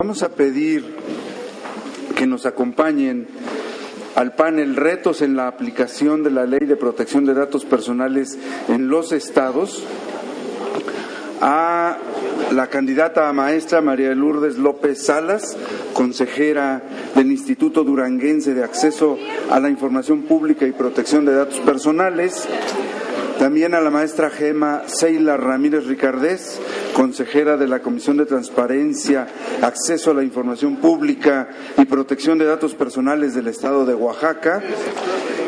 Vamos a pedir que nos acompañen al panel Retos en la aplicación de la Ley de Protección de Datos Personales en los estados a la candidata a maestra María Lourdes López Salas, consejera del Instituto Duranguense de Acceso a la Información Pública y Protección de Datos Personales, también a la maestra Gema Seila Ramírez Ricardés, consejera de la Comisión de Transparencia, Acceso a la Información Pública y Protección de Datos Personales del Estado de Oaxaca.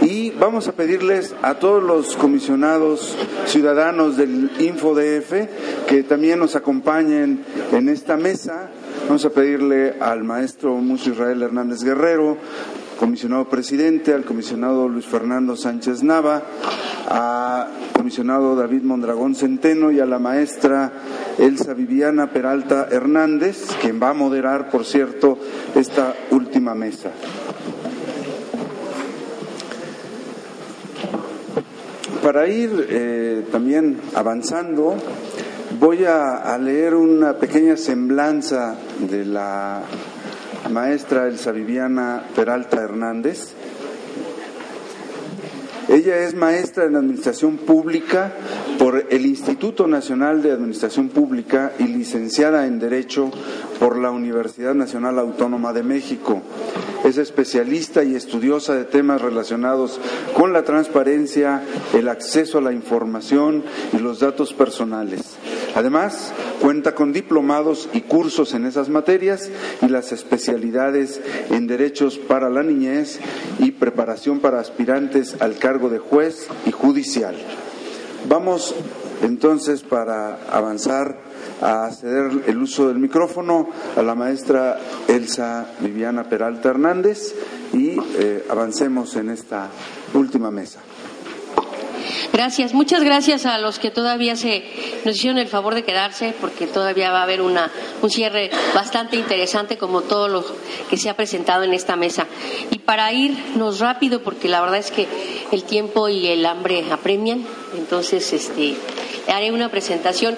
Y vamos a pedirles a todos los comisionados ciudadanos del InfoDF que también nos acompañen en esta mesa. Vamos a pedirle al maestro Mucho Israel Hernández Guerrero, comisionado presidente, al comisionado Luis Fernando Sánchez Nava, al comisionado David Mondragón Centeno y a la maestra Elsa Viviana Peralta Hernández, quien va a moderar, por cierto, esta última mesa. Para ir eh, también avanzando, voy a leer una pequeña semblanza de la maestra Elsa Viviana Peralta Hernández. Ella es maestra en Administración Pública por el Instituto Nacional de Administración Pública y licenciada en Derecho por la Universidad Nacional Autónoma de México. Es especialista y estudiosa de temas relacionados con la transparencia, el acceso a la información y los datos personales. Además, cuenta con diplomados y cursos en esas materias y las especialidades en derechos para la niñez y preparación para aspirantes al cargo de juez y judicial. Vamos entonces para avanzar a ceder el uso del micrófono a la maestra Elsa Viviana Peralta Hernández y eh, avancemos en esta última mesa. Gracias, muchas gracias a los que todavía se nos hicieron el favor de quedarse, porque todavía va a haber una, un cierre bastante interesante, como todo lo que se ha presentado en esta mesa. Y para irnos rápido, porque la verdad es que el tiempo y el hambre apremian, entonces este, haré una presentación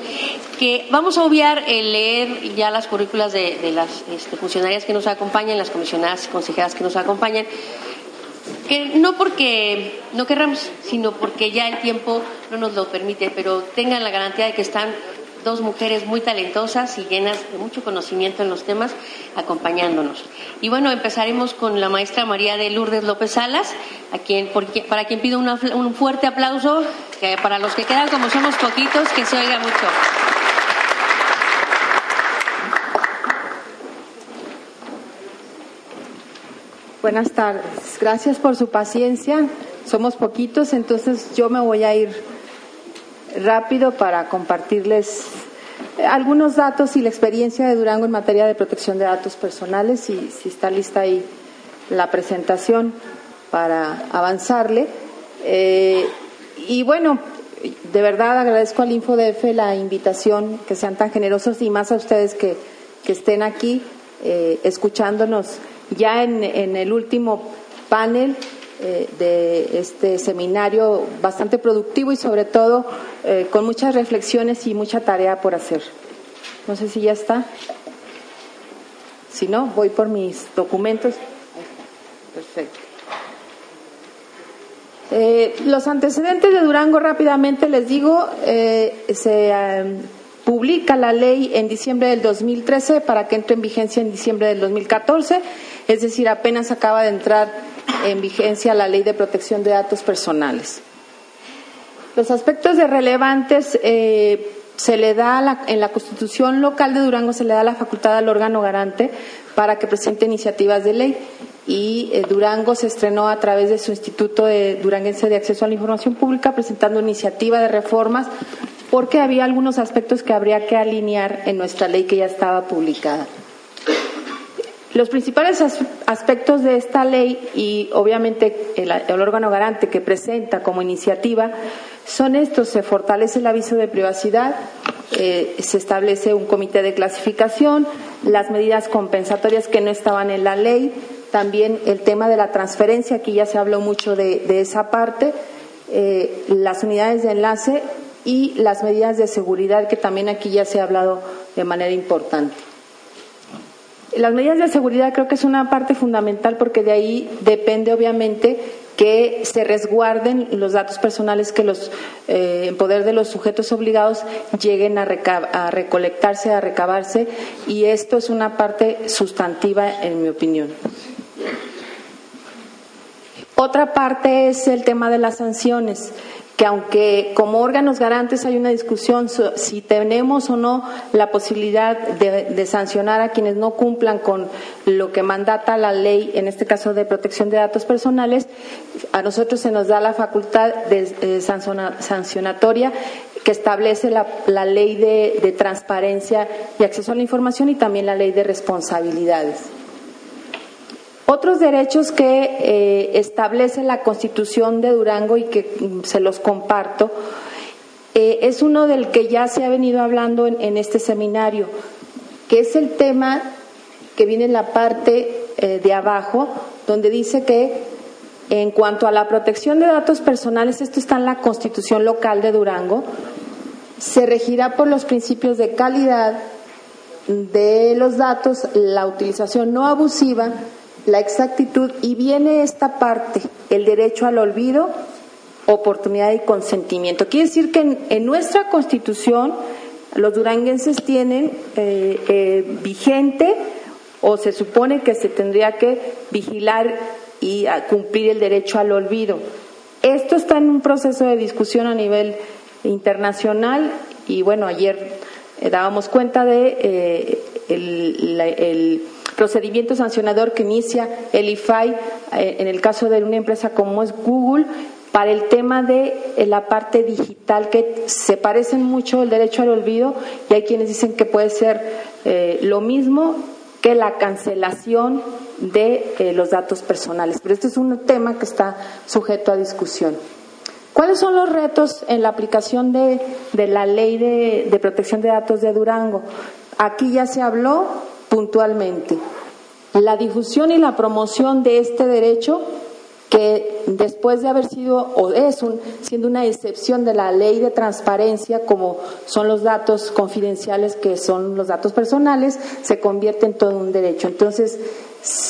que vamos a obviar el leer ya las currículas de, las este, funcionarias que nos acompañan, las comisionadas y consejeras que nos acompañan no porque no querramos, sino porque ya el tiempo no nos lo permite, pero tengan la garantía de que están dos mujeres muy talentosas y llenas de mucho conocimiento en los temas acompañándonos. Y bueno, empezaremos con la maestra María de Lourdes López Salas, a quien, para quien pido un fuerte aplauso, que para los que quedan como somos poquitos, que se oiga mucho. Buenas tardes. Gracias por su paciencia. Somos poquitos, entonces yo me voy a ir rápido para compartirles algunos datos y la experiencia de Durango en materia de protección de datos personales y si está lista ahí la presentación para avanzarle. Eh, y bueno, de verdad agradezco al InfoDF la invitación, que sean tan generosos y más a ustedes que, estén aquí eh, escuchándonos ya en, el último panel eh, de este seminario bastante productivo y sobre todo eh, con muchas reflexiones y mucha tarea por hacer. No sé si ya está. Si no, voy por mis documentos. Perfecto. Eh, los antecedentes de Durango rápidamente les digo, se publica la ley en diciembre del 2013 para que entre en vigencia en diciembre del 2014, es decir, apenas acaba de entrar en vigencia la ley de protección de datos personales. Los aspectos de relevantes eh, se le da en la Constitución local de Durango se le da la facultad al órgano garante para que presente iniciativas de ley y eh, Durango se estrenó a través de su Instituto de Duranguense de Acceso a la Información Pública presentando iniciativa de reformas porque había algunos aspectos que habría que alinear en nuestra ley que ya estaba publicada. Los principales aspectos de esta ley y obviamente el, órgano garante que presenta como iniciativa son estos. Se fortalece el aviso de privacidad, eh, se establece un comité de clasificación, las medidas compensatorias que no estaban en la ley, también el tema de la transferencia, aquí ya se habló mucho de, esa parte, eh, las unidades de enlace y las medidas de seguridad que también aquí ya se ha hablado de manera importante. Las medidas de seguridad creo que es una parte fundamental porque de ahí depende obviamente que se resguarden los datos personales que los eh, en poder de los sujetos obligados lleguen a, a, recolectarse, a recabarse y esto es una parte sustantiva en mi opinión. Otra parte es el tema de las sanciones que aunque como órganos garantes hay una discusión si tenemos o no la posibilidad de, sancionar a quienes no cumplan con lo que mandata la ley, en este caso de protección de datos personales, a nosotros se nos da la facultad de, sancionatoria que establece la, ley de transparencia y acceso a la información y también la ley de responsabilidades. Otros derechos que eh, establece la Constitución de Durango y que mm, se los comparto, eh, es uno del que ya se ha venido hablando en, este seminario, que es el tema que viene en la parte eh, de abajo, donde dice que en cuanto a la protección de datos personales, esto está en la Constitución local de Durango, se regirá por los principios de calidad de los datos, la utilización no abusiva, la exactitud y viene esta parte, el derecho al olvido, oportunidad y consentimiento. Quiere decir que en, nuestra constitución los duranguenses tienen eh, eh, vigente o se supone que se tendría que vigilar y cumplir el derecho al olvido. Esto está en un proceso de discusión a nivel internacional y bueno, ayer eh, dábamos cuenta de el procedimiento sancionador que inicia el IFAI eh, en el caso de una empresa como es Google para el tema de eh, la parte digital que se parecen mucho el derecho al olvido y hay quienes dicen que puede ser eh, lo mismo que la cancelación de los datos personales. Pero este es un tema que está sujeto a discusión. ¿Cuáles son los retos en la aplicación de, la ley de protección de datos de Durango? Aquí ya se habló puntualmente. La difusión y la promoción de este derecho que después de haber sido o es un, siendo una excepción de la ley de transparencia como son los datos confidenciales que son los datos personales se convierte en todo un derecho. Entonces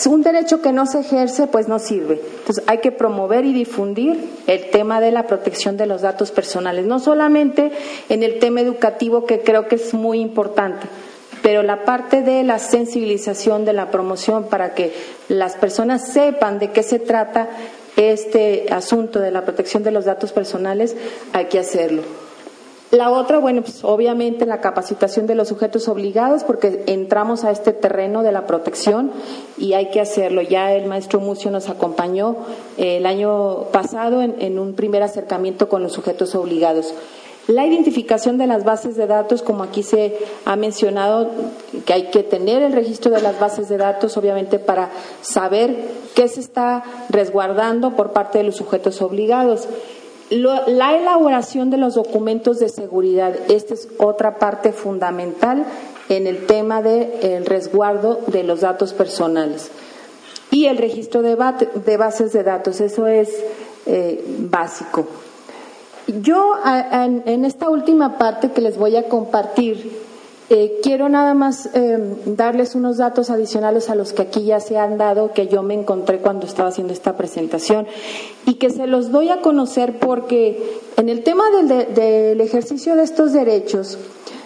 un derecho que no se ejerce pues no sirve. Entonces hay que promover y difundir el tema de la protección de los datos personales. No solamente en el tema educativo que creo que es muy importante pero la parte de la sensibilización, de la promoción, para que las personas sepan de qué se trata este asunto de la protección de los datos personales, hay que hacerlo. La otra, bueno, pues obviamente la capacitación de los sujetos obligados, porque entramos a este terreno de la protección y hay que hacerlo. Ya el maestro Mucio nos acompañó eh, el año pasado en un primer acercamiento con los sujetos obligados. La identificación de las bases de datos, como aquí se ha mencionado, que hay que tener el registro de las bases de datos, obviamente, para saber qué se está resguardando por parte de los sujetos obligados. la elaboración de los documentos de seguridad, esta es otra parte fundamental en el tema del resguardo de los datos personales. Y el registro de, bases de datos, eso es eh, básico. Yo en esta última parte que les voy a compartir, eh, quiero nada más eh, darles unos datos adicionales a los que aquí ya se han dado, que yo me encontré cuando estaba haciendo esta presentación, y que se los doy a conocer porque en el tema del, ejercicio de estos derechos,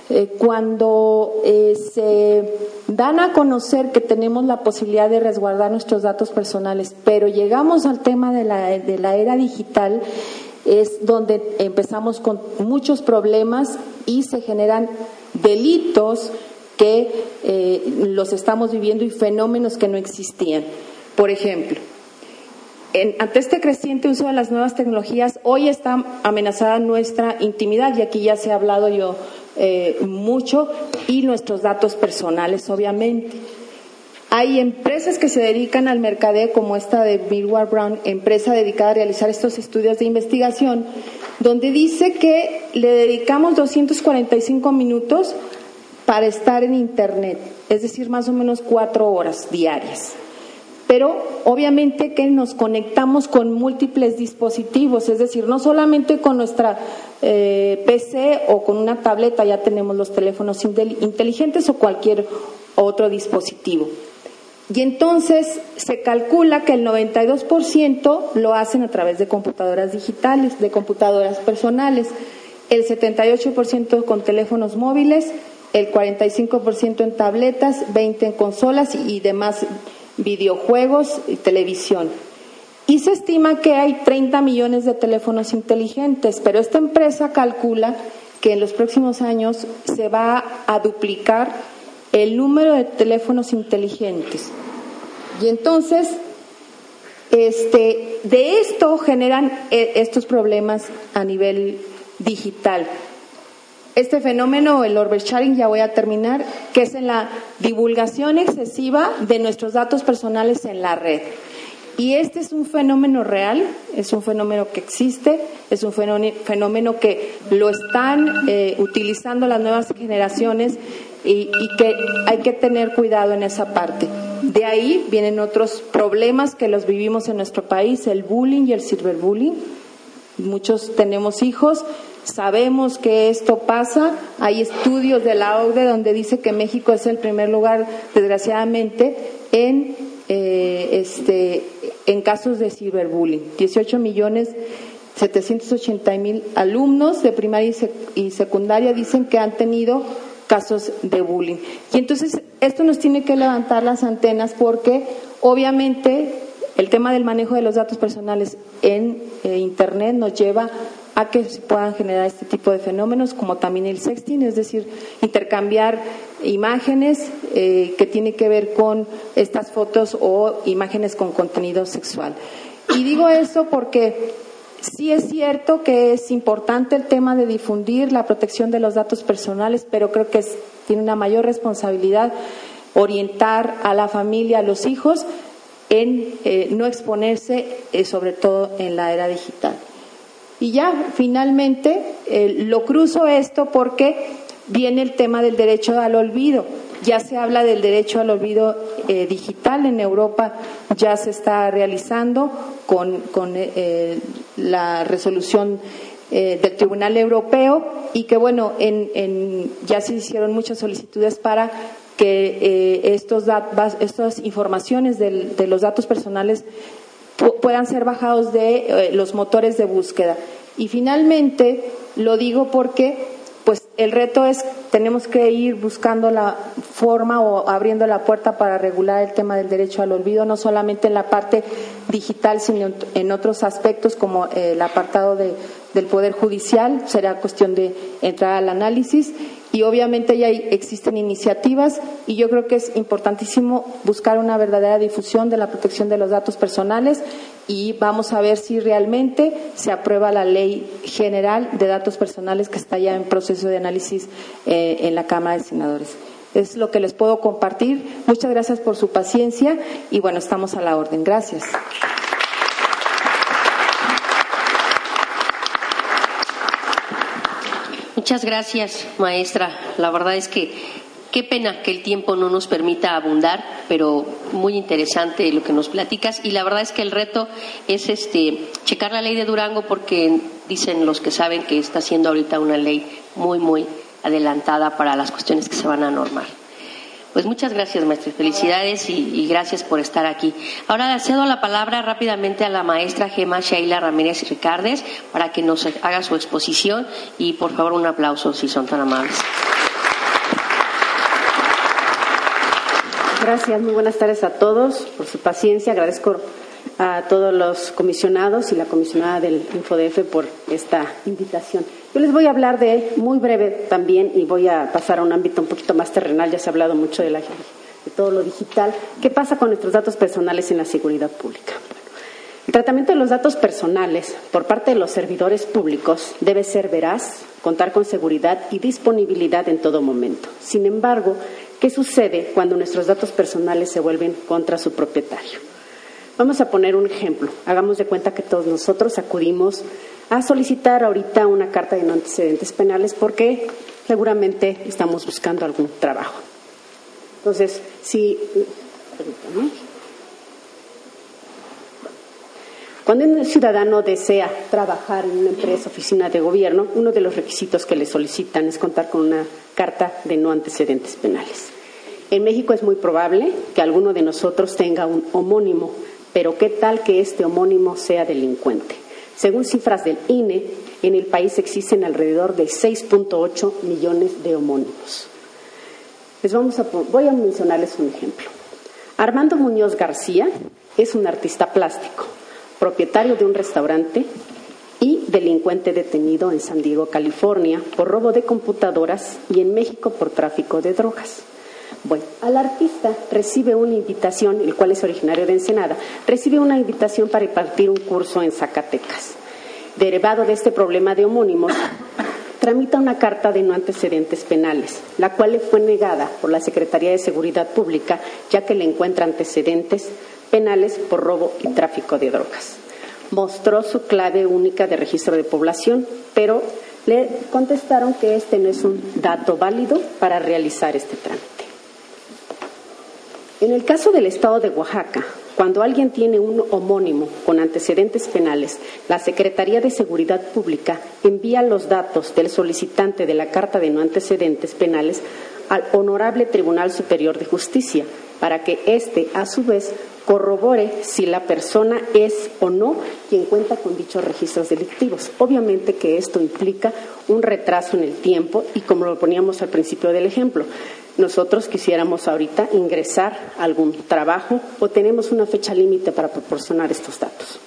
eh, cuando se dan a conocer que tenemos la posibilidad de resguardar nuestros datos personales, pero llegamos al tema de la era digital, es donde empezamos con muchos problemas y se generan delitos que eh, los estamos viviendo y fenómenos que no existían. Por ejemplo, ante este creciente uso de las nuevas tecnologías, hoy está amenazada nuestra intimidad y aquí ya se ha hablado yo eh, mucho y nuestros datos personales, obviamente. Hay empresas que se dedican al mercadeo, como esta de Millward Brown, empresa dedicada a realizar estos estudios de investigación, donde dice que le dedicamos 245 minutos para estar en Internet, es decir, más o menos cuatro horas diarias. Pero obviamente que nos conectamos con múltiples dispositivos, es decir, no solamente con nuestra eh, PC o con una tableta, ya tenemos los teléfonos inteligentes o cualquier otro dispositivo. Y entonces se calcula que el 92% lo hacen a través de computadoras digitales, de computadoras personales, el 78% con teléfonos móviles, el 45% en tabletas, 20% en consolas y demás videojuegos y televisión. Y se estima que hay 30 millones de teléfonos inteligentes, pero esta empresa calcula que en los próximos años se va a duplicar el número de teléfonos inteligentes. Y entonces, este, de esto generan eh, estos problemas a nivel digital. Este fenómeno, el oversharing, ya voy a terminar, que es en la divulgación excesiva de nuestros datos personales en la red. Y este es un fenómeno real, es un fenómeno que existe, es un fenómeno que lo están eh, utilizando las nuevas generaciones y, que hay que tener cuidado en esa parte. De ahí vienen otros problemas que los vivimos en nuestro país, el bullying y el cyberbullying. Muchos tenemos hijos, sabemos que esto pasa. Hay estudios de la OCDE donde dice que México es el primer lugar, desgraciadamente, en, eh, este, en casos de ciberbullying. 18 millones 780 mil alumnos de primaria y secundaria dicen que han tenido casos de bullying. Y entonces esto nos tiene que levantar las antenas porque obviamente el tema del manejo de los datos personales en eh, Internet nos lleva a que se puedan generar este tipo de fenómenos, como también el sexting, es decir, intercambiar imágenes eh, que tiene que ver con estas fotos o imágenes con contenido sexual. Y digo eso porque Sí es cierto que es importante el tema de difundir la protección de los datos personales, pero creo que tiene una mayor responsabilidad orientar a la familia, a los hijos, en eh, no exponerse, eh, sobre todo en la era digital. Y ya, finalmente, eh, lo cruzo esto porque viene el tema del derecho al olvido. Ya se habla del derecho al olvido digital en Europa, ya se está realizando con, eh, la resolución eh, del Tribunal Europeo y que, bueno, en, ya se hicieron muchas solicitudes para que eh, estos estas informaciones de los datos personales puedan ser bajados de los motores de búsqueda. Y finalmente, lo digo porque el reto es, tenemos que ir buscando la forma o abriendo la puerta para regular el tema del derecho al olvido, no solamente en la parte digital, sino en otros aspectos como el apartado del Poder Judicial. Será cuestión de entrar al análisis y obviamente ya existen iniciativas y yo creo que es importantísimo buscar una verdadera difusión de la protección de los datos personales y vamos a ver si realmente se aprueba la ley general de datos personales que está ya en proceso de análisis eh, en la Cámara de Senadores. Es lo que les puedo compartir. Muchas gracias por su paciencia y bueno, estamos a la orden. Gracias. Muchas gracias, maestra. La verdad es que qué pena que el tiempo no nos permita abundar, pero muy interesante lo que nos platicas. Y la verdad es que el reto es este checar la ley de Durango porque dicen los que saben que está siendo ahorita una ley muy, muy adelantada para las cuestiones que se van a normar. Pues muchas gracias, maestra. Felicidades y, gracias por estar aquí. Ahora cedo la palabra rápidamente a la maestra Gema Sheila Ramírez Ricardes para que nos haga su exposición y por favor un aplauso si son tan amables. Gracias, muy buenas tardes a todos por su paciencia. Agradezco a todos los comisionados y la comisionada del InfoDF por esta invitación. Yo les voy a hablar de, muy breve también, y voy a pasar a un ámbito un poquito más terrenal, ya se ha hablado mucho de, de todo lo digital. ¿Qué pasa con nuestros datos personales en la seguridad pública? el tratamiento de los datos personales por parte de los servidores públicos debe ser veraz, contar con seguridad y disponibilidad en todo momento. Sin embargo, ¿qué sucede cuando nuestros datos personales se vuelven contra su propietario? Vamos a poner un ejemplo. Hagamos de cuenta que todos nosotros acudimos a solicitar ahorita una carta de no antecedentes penales porque seguramente estamos buscando algún trabajo. Entonces, si. Cuando un ciudadano desea trabajar en una empresa, oficina de gobierno, uno de los requisitos que le solicitan es contar con una carta de no antecedentes penales. En México es muy probable que alguno de nosotros tenga un homónimo, pero ¿qué tal que este homónimo sea delincuente? Según cifras del INE, en el país existen alrededor de 6.8 millones de homónimos. Les vamos a, voy a mencionarles un ejemplo. Armando Muñoz García es un artista plástico, propietario de un restaurante y delincuente detenido en San Diego, California, por robo de computadoras y en México por tráfico de drogas. Bueno, al artista recibe una invitación, el cual es originario de Ensenada, recibe una invitación para impartir un curso en Zacatecas. Derivado de este problema de homónimos, tramita una carta de no antecedentes penales, la cual le fue negada por la Secretaría de Seguridad Pública, ya que le encuentra antecedentes penales por robo y tráfico de drogas. Mostró su clave única de registro de población, pero le contestaron que este no es un dato válido para realizar este trámite. En el caso del Estado de Oaxaca, cuando alguien tiene un homónimo con antecedentes penales, la Secretaría de Seguridad Pública envía los datos del solicitante de la carta de no antecedentes penales al Honorable Tribunal Superior de Justicia para que éste, a su vez, corrobore si la persona es o no quien cuenta con dichos registros delictivos. Obviamente que esto implica un retraso en el tiempo y como lo poníamos al principio del ejemplo, nosotros quisiéramos ahorita ingresar algún trabajo o tenemos una fecha límite para proporcionar estos datos.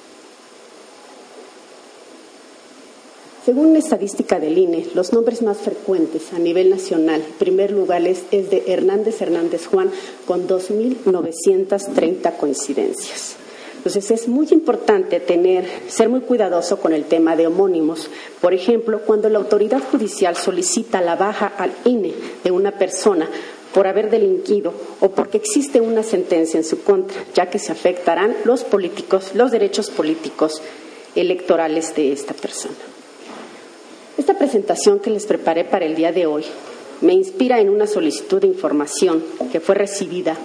Según la estadística del INE, los nombres más frecuentes a nivel nacional, en primer lugar es, es de Hernández Hernández Juan, con 2.930 coincidencias. Entonces es muy importante tener, ser muy cuidadoso con el tema de homónimos. Por ejemplo, cuando la autoridad judicial solicita la baja al INE de una persona por haber delinquido o porque existe una sentencia en su contra, ya que se afectarán los políticos, los derechos políticos electorales de esta persona. Esta presentación que les preparé para el día de hoy me inspira en una solicitud de información que fue recibida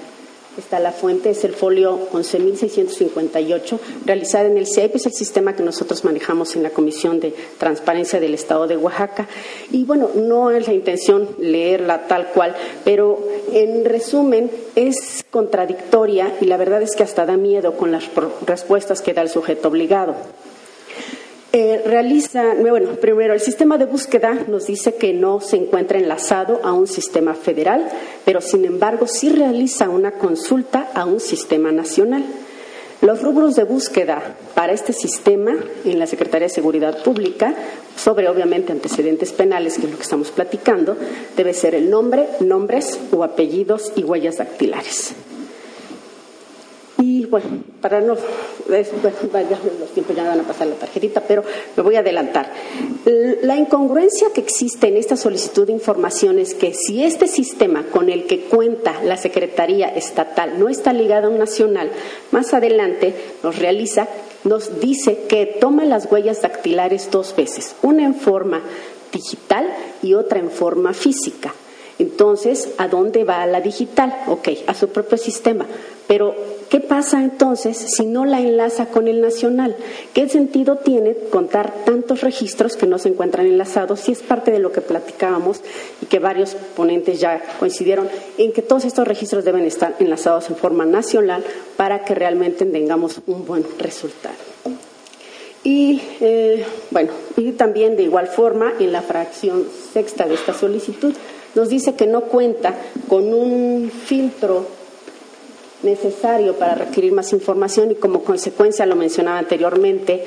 Está la fuente, es el folio 11.658, realizada en el CIEP, es el sistema que nosotros manejamos en la Comisión de Transparencia del Estado de Oaxaca. Y bueno, no es la intención leerla tal cual, pero en resumen es contradictoria y la verdad es que hasta da miedo con las respuestas que da el sujeto obligado. Eh, realiza, bueno, primero, el sistema de búsqueda nos dice que no se encuentra enlazado a un sistema federal, pero sin embargo sí realiza una consulta a un sistema nacional. Los rubros de búsqueda para este sistema en la Secretaría de Seguridad Pública, sobre obviamente antecedentes penales, que es lo que estamos platicando, debe ser el nombre, nombres o apellidos y huellas dactilares. Y bueno, para no, los tiempos ya van a pasar la tarjetita, pero me voy a adelantar. La incongruencia que existe en esta solicitud de información es que si este sistema con el que cuenta la Secretaría Estatal no está ligado a un nacional, más adelante nos realiza, nos dice que toma las huellas dactilares dos veces, una en forma digital y otra en forma física. Entonces, ¿a dónde va la digital? Ok, a su propio sistema. Pero ¿Qué pasa entonces si no la enlaza con el nacional? ¿Qué sentido tiene contar tantos registros que no se encuentran enlazados si es parte de lo que platicábamos y que varios ponentes ya coincidieron en que todos estos registros deben estar enlazados en forma nacional para que realmente tengamos un buen resultado? Y eh, bueno, y también de igual forma en la fracción sexta de esta solicitud nos dice que no cuenta con un filtro necesario para requerir más información y como consecuencia, lo mencionaba anteriormente,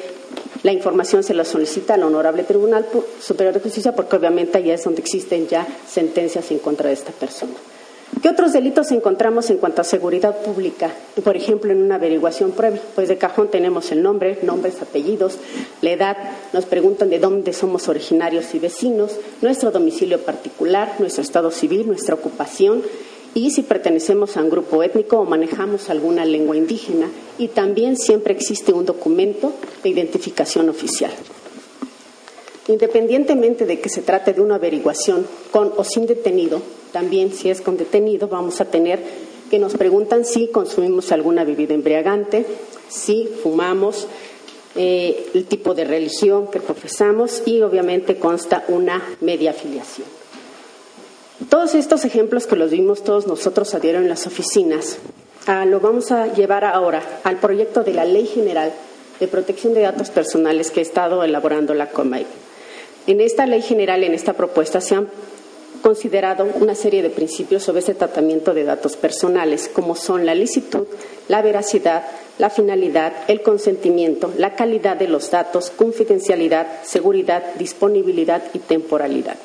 la información se la solicita al Honorable Tribunal Superior de Justicia porque obviamente ahí es donde existen ya sentencias en contra de esta persona. ¿Qué otros delitos encontramos en cuanto a seguridad pública? Por ejemplo, en una averiguación previa, pues de cajón tenemos el nombre, nombres, apellidos, la edad, nos preguntan de dónde somos originarios y vecinos, nuestro domicilio particular, nuestro estado civil, nuestra ocupación, y si pertenecemos a un grupo étnico o manejamos alguna lengua indígena y también siempre existe un documento de identificación oficial. Independientemente de que se trate de una averiguación con o sin detenido, también si es con detenido vamos a tener que nos preguntan si consumimos alguna bebida embriagante, si fumamos, eh, el tipo de religión que profesamos y obviamente consta una media afiliación. Todos estos ejemplos que los vimos todos nosotros a diario en las oficinas, ah, lo vamos a llevar ahora al proyecto de la Ley General de Protección de Datos Personales que ha estado elaborando la COMAI. En esta ley general, en esta propuesta, se han considerado una serie de principios sobre ese tratamiento de datos personales, como son la licitud, la veracidad, la finalidad, el consentimiento, la calidad de los datos, confidencialidad, seguridad, disponibilidad y temporalidad.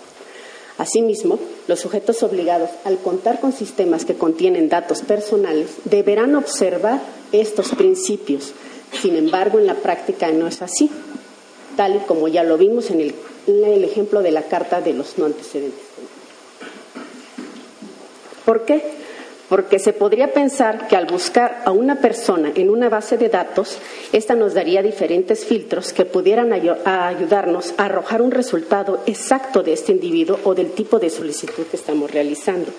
Asimismo, los sujetos obligados, al contar con sistemas que contienen datos personales, deberán observar estos principios. Sin embargo, en la práctica no es así, tal y como ya lo vimos en el, ejemplo de la Carta de los no antecedentes. ¿Por qué? Porque se podría pensar que al buscar a una persona en una base de datos, esta nos daría diferentes filtros que pudieran ayudarnos a arrojar un resultado exacto de este individuo o del tipo de solicitud que estamos realizando.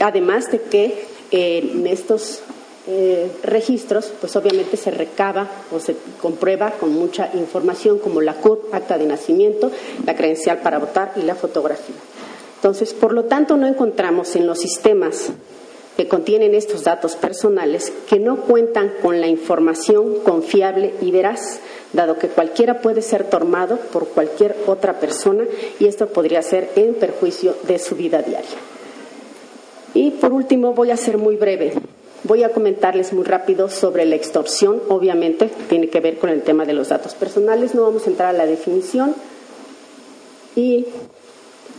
además de que en estos eh, registros, pues obviamente se recaba o se comprueba con mucha información como la CURP, acta de nacimiento, la credencial para votar y la fotografía. Entonces, por lo tanto, no encontramos en los sistemas que contienen estos datos personales que no cuentan con la información confiable y veraz, dado que cualquiera puede ser tomado por cualquier otra persona y esto podría ser en perjuicio de su vida diaria. Y por último, voy a ser muy breve. Voy a comentarles muy rápido sobre la extorsión. Obviamente, tiene que ver con el tema de los datos personales. No vamos a entrar a la definición. Y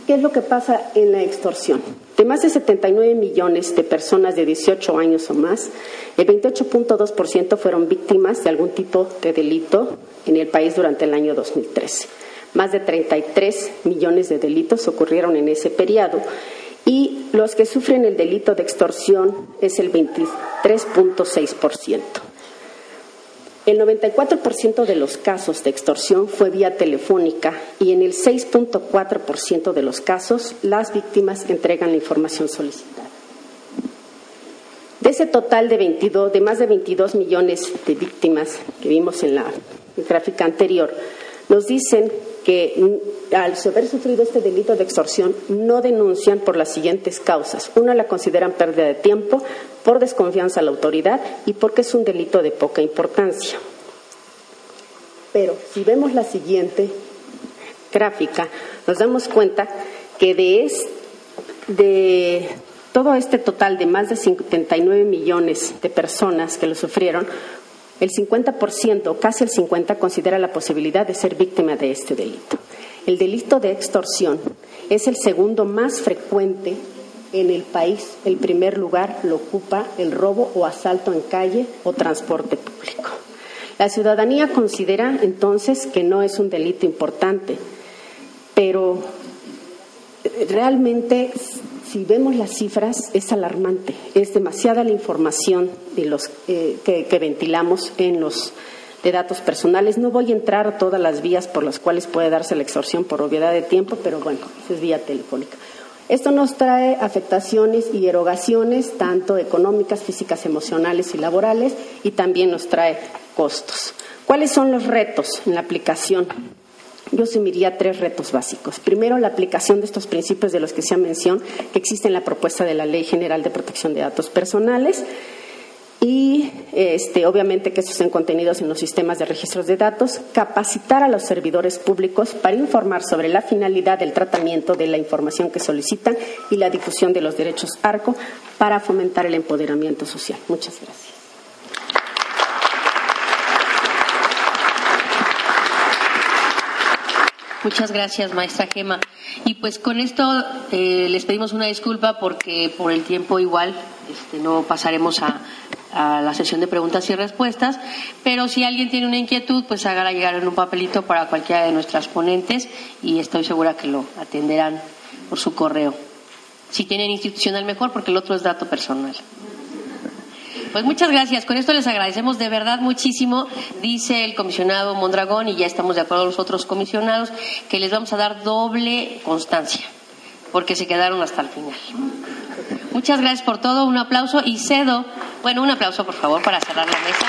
¿Qué es lo que pasa en la extorsión? De más de 79 millones de personas de 18 años o más, el 28.2% fueron víctimas de algún tipo de delito en el país durante el año 2013. Más de 33 millones de delitos ocurrieron en ese periodo y los que sufren el delito de extorsión es el 23.6%. El 94% de los casos de extorsión fue vía telefónica y en el 6.4% de los casos las víctimas entregan la información solicitada. De ese total de, 22, de más de 22 millones de víctimas que vimos en la gráfica anterior, nos dicen que al haber sufrido este delito de extorsión no denuncian por las siguientes causas. Una la consideran pérdida de tiempo, por desconfianza a la autoridad y porque es un delito de poca importancia. Pero si vemos la siguiente gráfica, nos damos cuenta que de, de todo este total de más de 59 millones de personas que lo sufrieron, el 50%, casi el 50%, considera la posibilidad de ser víctima de este delito. El delito de extorsión es el segundo más frecuente en el país. El primer lugar lo ocupa el robo o asalto en calle o transporte público. La ciudadanía considera entonces que no es un delito importante, pero realmente si vemos las cifras, es alarmante. Es demasiada la información de los, eh, que, ventilamos en los de datos personales. No voy a entrar a todas las vías por las cuales puede darse la extorsión por obviedad de tiempo, pero bueno, es vía telefónica. Esto nos trae afectaciones y erogaciones, tanto económicas, físicas, emocionales y laborales, y también nos trae costos. ¿Cuáles son los retos en la aplicación yo sumiría tres retos básicos. Primero, la aplicación de estos principios de los que se ha mencionado, que existe en la propuesta de la Ley General de Protección de Datos Personales y este, obviamente que estos estén contenidos en los sistemas de registros de datos, capacitar a los servidores públicos para informar sobre la finalidad del tratamiento de la información que solicitan y la difusión de los derechos ARCO para fomentar el empoderamiento social. Muchas gracias. Muchas gracias, maestra Gema. Y pues con esto eh, les pedimos una disculpa porque por el tiempo igual este, no pasaremos a, la sesión de preguntas y respuestas, pero si alguien tiene una inquietud, pues hágala llegar en un papelito para cualquiera de nuestras ponentes y estoy segura que lo atenderán por su correo. Si tienen institucional mejor, porque el otro es dato personal. Pues muchas gracias. Con esto les agradecemos de verdad muchísimo. Dice el comisionado Mondragón, y ya estamos de acuerdo los otros comisionados, que les vamos a dar doble constancia, porque se quedaron hasta el final. Muchas gracias por todo. Un aplauso y cedo. Bueno, un aplauso, por favor, para cerrar la mesa.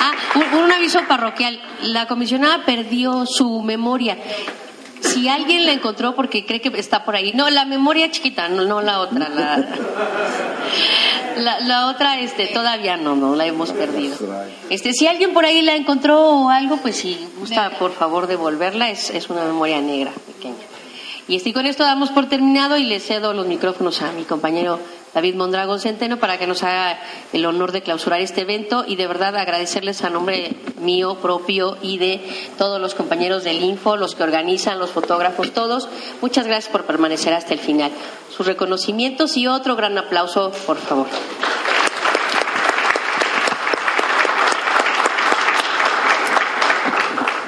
Ah, un, un aviso parroquial. La comisionada perdió su memoria Si alguien la encontró porque cree que está por ahí. No, la memoria chiquita, no, no la otra. La, la, la, otra, este, todavía no, no la hemos perdido. Este, si alguien por ahí la encontró o algo, pues si gusta, por favor, devolverla. Es, es una memoria negra pequeña. Y este, con esto damos por terminado y le cedo los micrófonos a mi compañero David Mondragón Centeno para que nos haga el honor de clausurar este evento y de verdad agradecerles a nombre mío propio y de todos los compañeros del Info, los que organizan, los fotógrafos, todos. Muchas gracias por permanecer hasta el final. Sus reconocimientos y otro gran aplauso, por favor.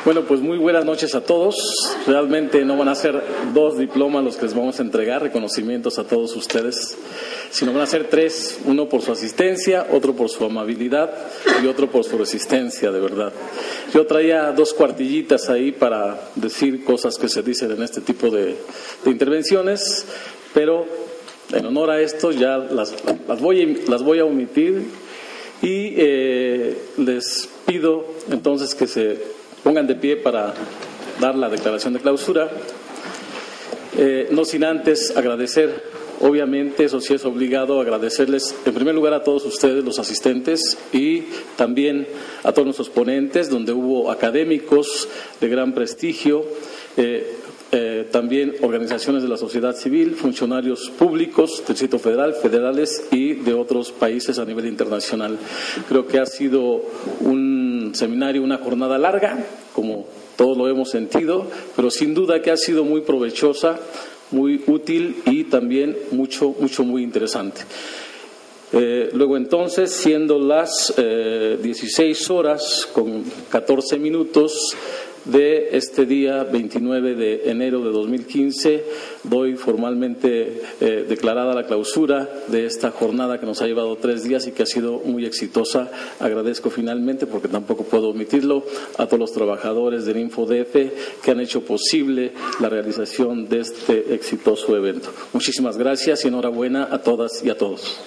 Bueno, pues muy buenas noches a todos. Realmente no van a ser dos diplomas los que les vamos a entregar, reconocimientos a todos ustedes, sino van a ser tres, uno por su asistencia, otro por su amabilidad y otro por su resistencia, de verdad. Yo traía dos cuartillitas ahí para decir cosas que se dicen en este tipo de, intervenciones, pero en honor a esto ya las, las, voy, las voy a omitir y eh, les pido entonces que se pongan de pie para dar la declaración de clausura. Eh, no sin antes agradecer, obviamente, eso sí es obligado, agradecerles en primer lugar a todos ustedes, los asistentes, y también a todos nuestros ponentes, donde hubo académicos de gran prestigio. Eh, eh, también organizaciones de la sociedad civil, funcionarios públicos Distrito Federal, federales y de otros países a nivel internacional. Creo que ha sido seminario, una jornada larga, como todos lo hemos sentido, pero sin duda que ha sido muy provechosa, muy útil y también mucho, mucho, muy interesante. Eh, luego entonces, siendo las eh, 16 horas con 14 minutos, de este día 29 de enero de 2015 doy formalmente eh, declarada la clausura de esta jornada que nos ha llevado tres días y que ha sido muy exitosa. Agradezco finalmente, porque tampoco puedo omitirlo, a todos los trabajadores del InfoDF que han hecho posible la realización de este exitoso evento. Muchísimas gracias y enhorabuena a todas y a todos.